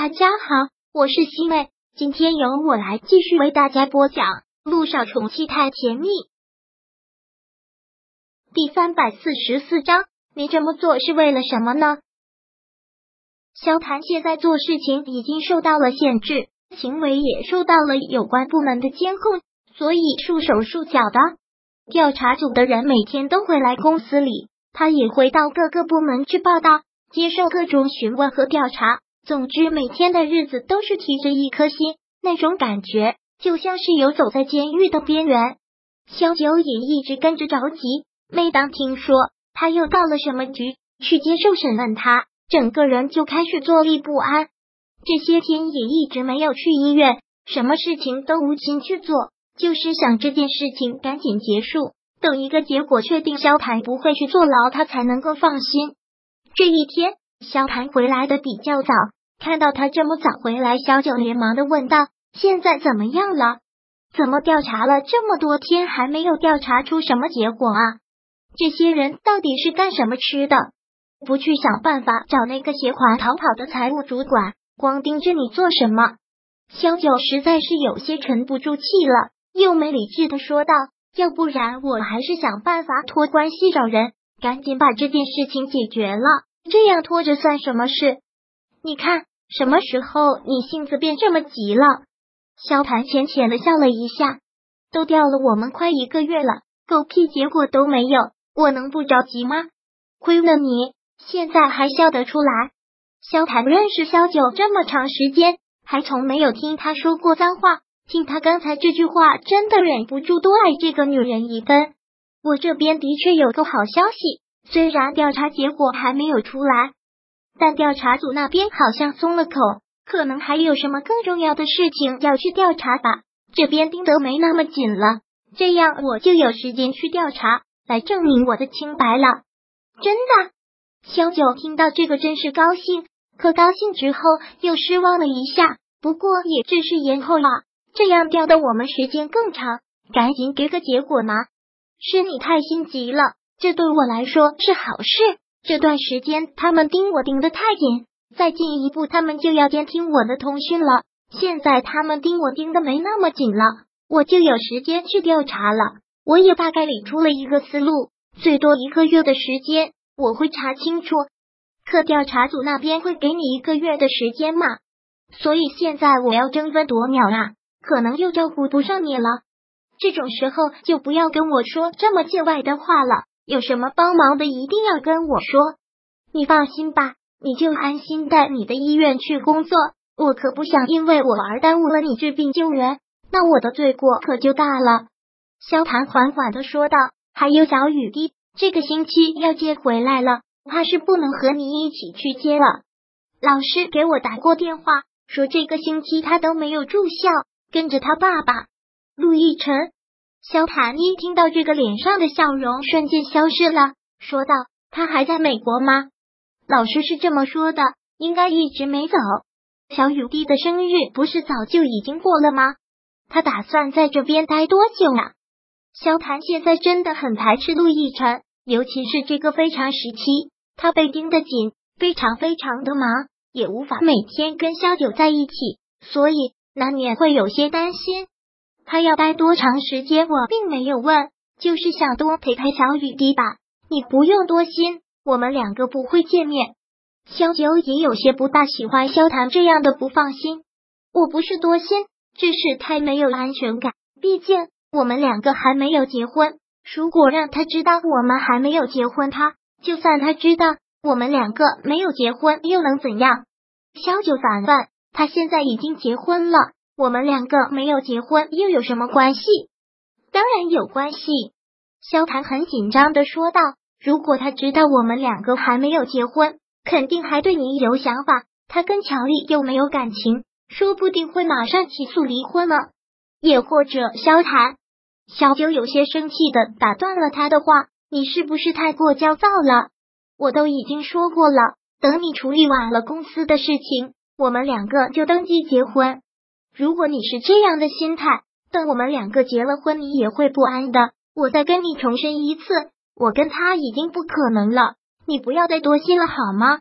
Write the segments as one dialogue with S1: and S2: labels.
S1: 大家好，我是西妹，今天由我来继续为大家播讲《路上宠妻太甜蜜》第三百四十四章。你这么做是为了什么呢？萧谭现在做事情已经受到了限制，行为也受到了有关部门的监控，所以束手束脚的。调查组的人每天都会来公司里，他也会到各个部门去报道，接受各种询问和调查。总之，每天的日子都是提着一颗心，那种感觉就像是游走在监狱的边缘。萧九也一直跟着着急，每当听说他又到了什么局去接受审问，他整个人就开始坐立不安。这些天也一直没有去医院，什么事情都无心去做，就是想这件事情赶紧结束，等一个结果确定，萧谭不会去坐牢，他才能够放心。这一天，萧谭回来的比较早。看到他这么早回来，小九连忙的问道：“现在怎么样了？怎么调查了这么多天还没有调查出什么结果啊？这些人到底是干什么吃的？不去想办法找那个携款逃跑的财务主管，光盯着你做什么？”小九实在是有些沉不住气了，又没理智的说道：“要不然我还是想办法托关系找人，赶紧把这件事情解决了。这样拖着算什么事？你看。”什么时候你性子变这么急了？萧谭浅浅的笑了一下，都调了我们快一个月了，狗屁结果都没有，我能不着急吗？亏了你，现在还笑得出来。萧谭认识萧九这么长时间，还从没有听他说过脏话，听他刚才这句话，真的忍不住多爱这个女人一分。我这边的确有个好消息，虽然调查结果还没有出来。但调查组那边好像松了口，可能还有什么更重要的事情要去调查吧。这边盯得没那么紧了，这样我就有时间去调查，来证明我的清白了。真的，萧九听到这个真是高兴，可高兴之后又失望了一下。不过也只是延后了，这样调的我们时间更长，赶紧给个结果嘛。是你太心急了，这对我来说是好事。这段时间他们盯我盯得太紧，再进一步他们就要监听我的通讯了。现在他们盯我盯的没那么紧了，我就有时间去调查了。我也大概理出了一个思路，最多一个月的时间我会查清楚。可调查组那边会给你一个月的时间吗？所以现在我要争分夺秒啊，可能又照顾不上你了。这种时候就不要跟我说这么见外的话了。有什么帮忙的，一定要跟我说。你放心吧，你就安心在你的医院去工作。我可不想因为我而耽误了你治病救人，那我的罪过可就大了。萧谭缓缓的说道。还有小雨滴，这个星期要接回来了，怕是不能和你一起去接了。老师给我打过电话，说这个星期他都没有住校，跟着他爸爸陆亦辰。萧谭一听到这个，脸上的笑容瞬间消失了，说道：“他还在美国吗？”老师是这么说的，应该一直没走。小雨滴的生日不是早就已经过了吗？他打算在这边待多久呀？萧谭现在真的很排斥陆亦辰，尤其是这个非常时期，他被盯得紧，非常非常的忙，也无法每天跟萧九在一起，所以难免会有些担心。他要待多长时间？我并没有问，就是想多陪陪小雨滴吧。你不用多心，我们两个不会见面。萧九也有些不大喜欢萧谈这样的不放心。我不是多心，只是太没有安全感。毕竟我们两个还没有结婚。如果让他知道我们还没有结婚，他就算他知道我们两个没有结婚，又能怎样？萧九反问：他现在已经结婚了。我们两个没有结婚又有什么关系？当然有关系。萧谭很紧张的说道：“如果他知道我们两个还没有结婚，肯定还对你有想法。他跟乔丽又没有感情，说不定会马上起诉离婚呢。也或者，萧谭，小九有些生气的打断了他的话：“你是不是太过焦躁了？我都已经说过了，等你处理完了公司的事情，我们两个就登记结婚。”如果你是这样的心态，等我们两个结了婚，你也会不安的。我再跟你重申一次，我跟他已经不可能了，你不要再多心了好吗？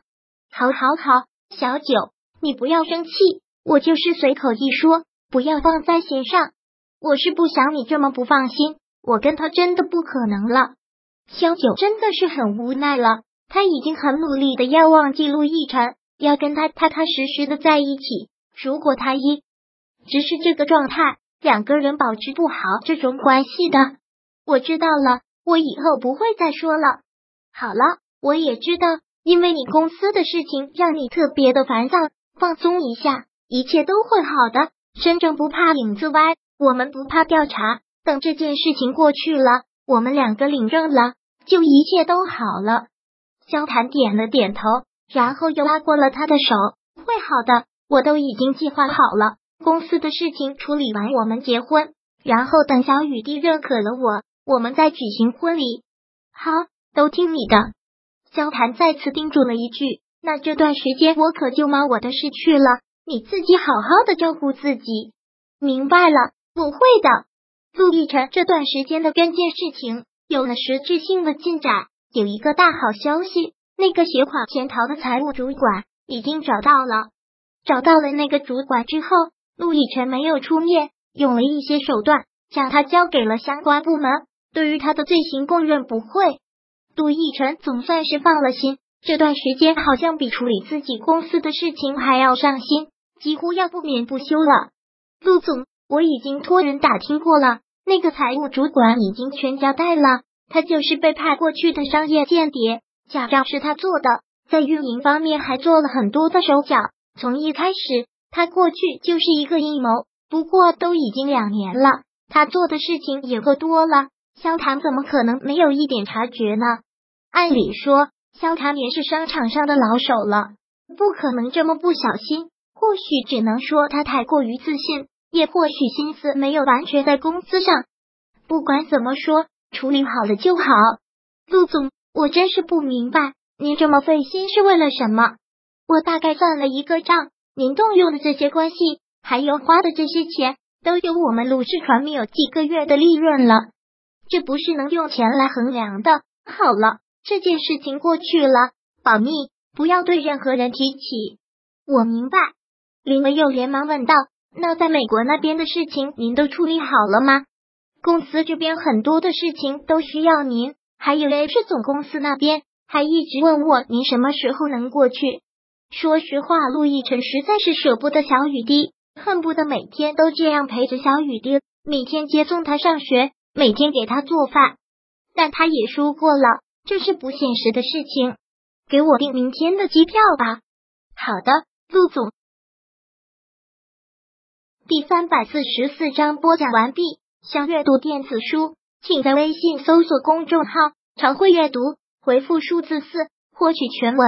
S1: 好，好，好，小九，你不要生气，我就是随口一说，不要放在心上。我是不想你这么不放心，我跟他真的不可能了。萧九真的是很无奈了，他已经很努力的要忘记陆亦辰，要跟他踏踏实实的在一起。如果他一只是这个状态，两个人保持不好这种关系的。我知道了，我以后不会再说了。好了，我也知道，因为你公司的事情让你特别的烦躁，放松一下，一切都会好的。身正不怕影子歪，我们不怕调查。等这件事情过去了，我们两个领证了，就一切都好了。萧谈点了点头，然后又拉过了他的手。会好的，我都已经计划好了。公司的事情处理完，我们结婚，然后等小雨滴认可了我。我们再举行婚礼，好，都听你的。萧谈再次叮嘱了一句：“那这段时间我可就忙我的事去了，你自己好好的照顾自己。”明白了，我会的。陆亦辰这段时间的关键事情有了实质性的进展，有一个大好消息，那个携款潜逃的财务主管已经找到了。找到了那个主管之后，陆亦辰没有出面，用了一些手段将他交给了相关部门。对于他的罪行供认不讳，杜奕晨总算是放了心。这段时间好像比处理自己公司的事情还要上心，几乎要不眠不休了。陆总，我已经托人打听过了，那个财务主管已经全交代了，他就是被派过去的商业间谍，假账是他做的，在运营方面还做了很多的手脚。从一开始，他过去就是一个阴谋。不过都已经两年了，他做的事情也够多了。萧谈怎么可能没有一点察觉呢？按理说，萧谈也是商场上的老手了，不可能这么不小心。或许只能说他太过于自信，也或许心思没有完全在公司上。不管怎么说，处理好了就好。陆总，我真是不明白，您这么费心是为了什么？我大概算了一个账，您动用的这些关系，还有花的这些钱，都有我们鲁氏传媒有几个月的利润了。这不是能用钱来衡量的。好了，这件事情过去了，保密，不要对任何人提起。我明白。林文又连忙问道：“那在美国那边的事情，您都处理好了吗？公司这边很多的事情都需要您，还有 H 总公司那边还一直问我您什么时候能过去。说实话，陆亦辰实在是舍不得小雨滴，恨不得每天都这样陪着小雨滴，每天接送他上学。”每天给他做饭，但他也说过了，这是不现实的事情。给我订明天的机票吧。好的，陆总。第三百四十四章播讲完毕。想阅读电子书，请在微信搜索公众号“常会阅读”，回复数字四获取全文。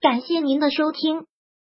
S1: 感谢您的收听。